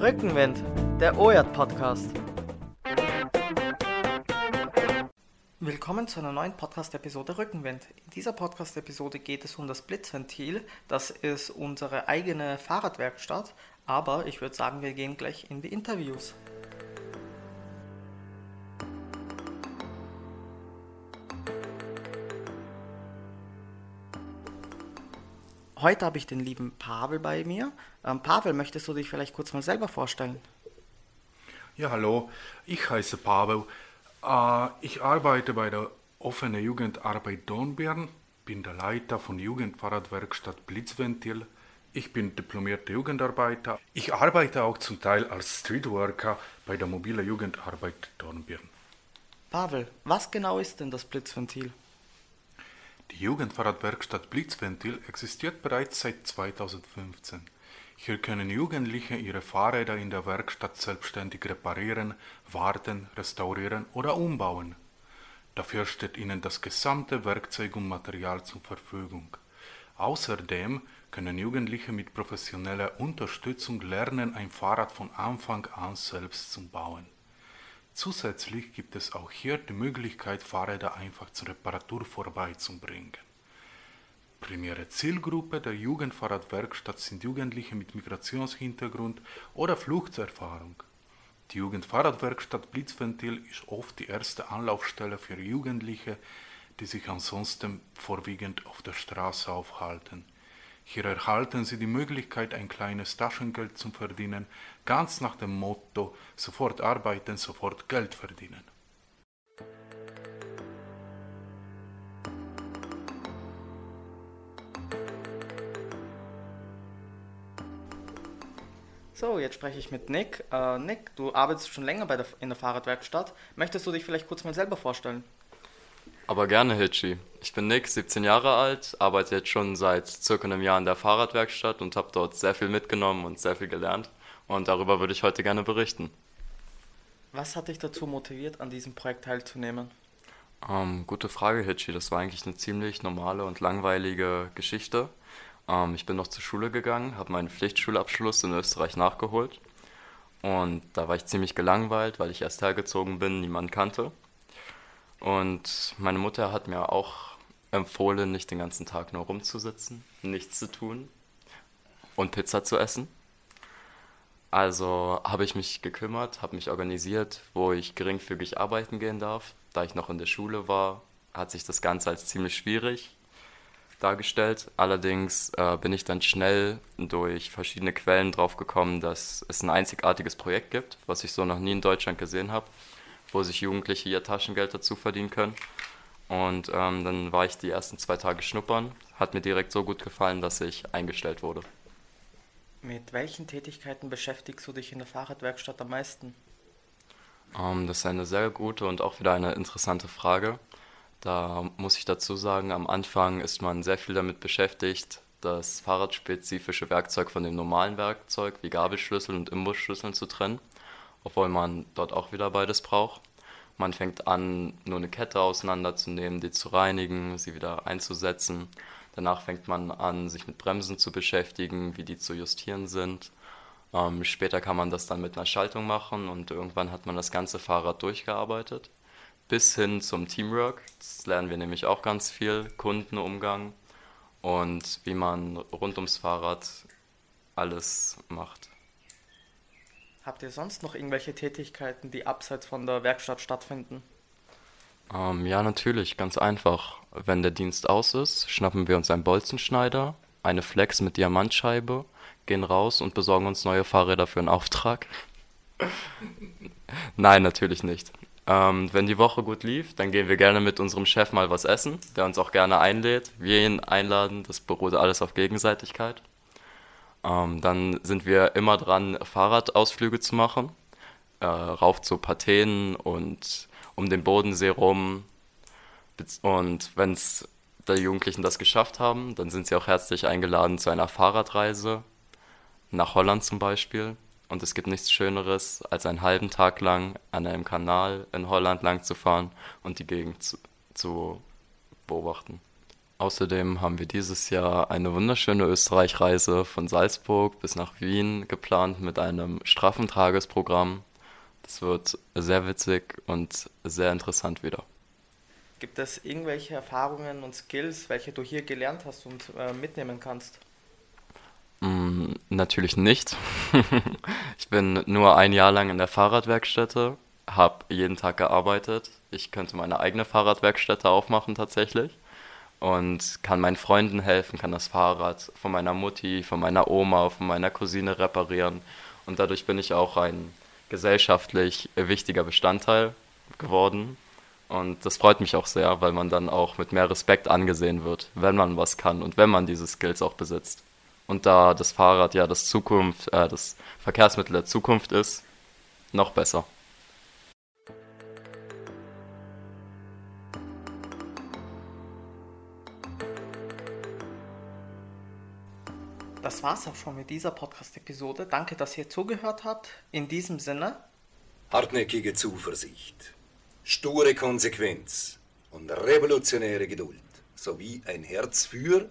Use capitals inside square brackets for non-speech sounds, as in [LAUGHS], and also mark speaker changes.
Speaker 1: Rückenwind, der OJAT Podcast. Willkommen zu einer neuen Podcast-Episode Rückenwind. In dieser Podcast-Episode geht es um das Blitzventil. Das ist unsere eigene Fahrradwerkstatt. Aber ich würde sagen, wir gehen gleich in die Interviews. Heute habe ich den lieben Pavel bei mir. Ähm, Pavel, möchtest du dich vielleicht kurz mal selber vorstellen?
Speaker 2: Ja, hallo, ich heiße Pavel. Äh, ich arbeite bei der offenen Jugendarbeit Dornbirn, bin der Leiter von Jugendfahrradwerkstatt Blitzventil. Ich bin diplomierter Jugendarbeiter. Ich arbeite auch zum Teil als Streetworker bei der mobilen Jugendarbeit Dornbirn.
Speaker 1: Pavel, was genau ist denn das Blitzventil?
Speaker 2: Die Jugendfahrradwerkstatt Blitzventil existiert bereits seit 2015. Hier können Jugendliche ihre Fahrräder in der Werkstatt selbstständig reparieren, warten, restaurieren oder umbauen. Dafür steht ihnen das gesamte Werkzeug und Material zur Verfügung. Außerdem können Jugendliche mit professioneller Unterstützung lernen, ein Fahrrad von Anfang an selbst zu bauen. Zusätzlich gibt es auch hier die Möglichkeit, Fahrräder einfach zur Reparatur vorbeizubringen. Primäre Zielgruppe der Jugendfahrradwerkstatt sind Jugendliche mit Migrationshintergrund oder Fluchtserfahrung. Die Jugendfahrradwerkstatt Blitzventil ist oft die erste Anlaufstelle für Jugendliche, die sich ansonsten vorwiegend auf der Straße aufhalten. Hier erhalten Sie die Möglichkeit, ein kleines Taschengeld zu verdienen, ganz nach dem Motto sofort arbeiten, sofort Geld verdienen.
Speaker 1: So, jetzt spreche ich mit Nick. Äh, Nick, du arbeitest schon länger der, in der Fahrradwerkstatt. Möchtest du dich vielleicht kurz mal selber vorstellen?
Speaker 3: Aber gerne, Hitchi. Ich bin Nick, 17 Jahre alt, arbeite jetzt schon seit circa einem Jahr in der Fahrradwerkstatt und habe dort sehr viel mitgenommen und sehr viel gelernt. Und darüber würde ich heute gerne berichten.
Speaker 1: Was hat dich dazu motiviert, an diesem Projekt teilzunehmen?
Speaker 3: Ähm, gute Frage, Hitchi. Das war eigentlich eine ziemlich normale und langweilige Geschichte. Ähm, ich bin noch zur Schule gegangen, habe meinen Pflichtschulabschluss in Österreich nachgeholt. Und da war ich ziemlich gelangweilt, weil ich erst hergezogen bin, niemanden kannte. Und meine Mutter hat mir auch empfohlen, nicht den ganzen Tag nur rumzusitzen, nichts zu tun und Pizza zu essen. Also habe ich mich gekümmert, habe mich organisiert, wo ich geringfügig arbeiten gehen darf. Da ich noch in der Schule war, hat sich das Ganze als ziemlich schwierig dargestellt. Allerdings äh, bin ich dann schnell durch verschiedene Quellen drauf gekommen, dass es ein einzigartiges Projekt gibt, was ich so noch nie in Deutschland gesehen habe wo sich Jugendliche ihr Taschengeld dazu verdienen können. Und ähm, dann war ich die ersten zwei Tage schnuppern. Hat mir direkt so gut gefallen, dass ich eingestellt wurde.
Speaker 1: Mit welchen Tätigkeiten beschäftigst du dich in der Fahrradwerkstatt am meisten?
Speaker 3: Ähm, das ist eine sehr gute und auch wieder eine interessante Frage. Da muss ich dazu sagen, am Anfang ist man sehr viel damit beschäftigt, das fahrradspezifische Werkzeug von dem normalen Werkzeug wie Gabelschlüssel und Imbusschlüsseln zu trennen obwohl man dort auch wieder beides braucht. Man fängt an, nur eine Kette auseinanderzunehmen, die zu reinigen, sie wieder einzusetzen. Danach fängt man an, sich mit Bremsen zu beschäftigen, wie die zu justieren sind. Ähm, später kann man das dann mit einer Schaltung machen und irgendwann hat man das ganze Fahrrad durchgearbeitet. Bis hin zum Teamwork. Das lernen wir nämlich auch ganz viel. Kundenumgang und wie man rund ums Fahrrad alles macht.
Speaker 1: Habt ihr sonst noch irgendwelche Tätigkeiten, die abseits von der Werkstatt stattfinden?
Speaker 3: Ähm, ja, natürlich, ganz einfach. Wenn der Dienst aus ist, schnappen wir uns einen Bolzenschneider, eine Flex mit Diamantscheibe, gehen raus und besorgen uns neue Fahrräder für einen Auftrag. [LAUGHS] Nein, natürlich nicht. Ähm, wenn die Woche gut lief, dann gehen wir gerne mit unserem Chef mal was essen, der uns auch gerne einlädt. Wir ihn einladen, das beruht alles auf Gegenseitigkeit. Ähm, dann sind wir immer dran, Fahrradausflüge zu machen, äh, rauf zu Pathen und um den Bodensee rum. Und wenn die Jugendlichen das geschafft haben, dann sind sie auch herzlich eingeladen zu einer Fahrradreise nach Holland zum Beispiel. Und es gibt nichts Schöneres, als einen halben Tag lang an einem Kanal in Holland lang zu fahren und die Gegend zu, zu beobachten. Außerdem haben wir dieses Jahr eine wunderschöne Österreich-Reise von Salzburg bis nach Wien geplant mit einem straffen Tagesprogramm. Das wird sehr witzig und sehr interessant wieder.
Speaker 1: Gibt es irgendwelche Erfahrungen und Skills, welche du hier gelernt hast und äh, mitnehmen kannst?
Speaker 3: Mm, natürlich nicht. [LAUGHS] ich bin nur ein Jahr lang in der Fahrradwerkstätte, habe jeden Tag gearbeitet. Ich könnte meine eigene Fahrradwerkstätte aufmachen tatsächlich und kann meinen Freunden helfen, kann das Fahrrad von meiner Mutti, von meiner Oma, von meiner Cousine reparieren. Und dadurch bin ich auch ein gesellschaftlich wichtiger Bestandteil geworden. Und das freut mich auch sehr, weil man dann auch mit mehr Respekt angesehen wird, wenn man was kann und wenn man diese Skills auch besitzt. Und da das Fahrrad ja das Zukunft, äh, das Verkehrsmittel der Zukunft ist, noch besser.
Speaker 1: Das war's auch schon mit dieser Podcast-Episode. Danke, dass ihr zugehört habt. In diesem Sinne.
Speaker 4: Hartnäckige Zuversicht, sture Konsequenz und revolutionäre Geduld sowie ein Herz für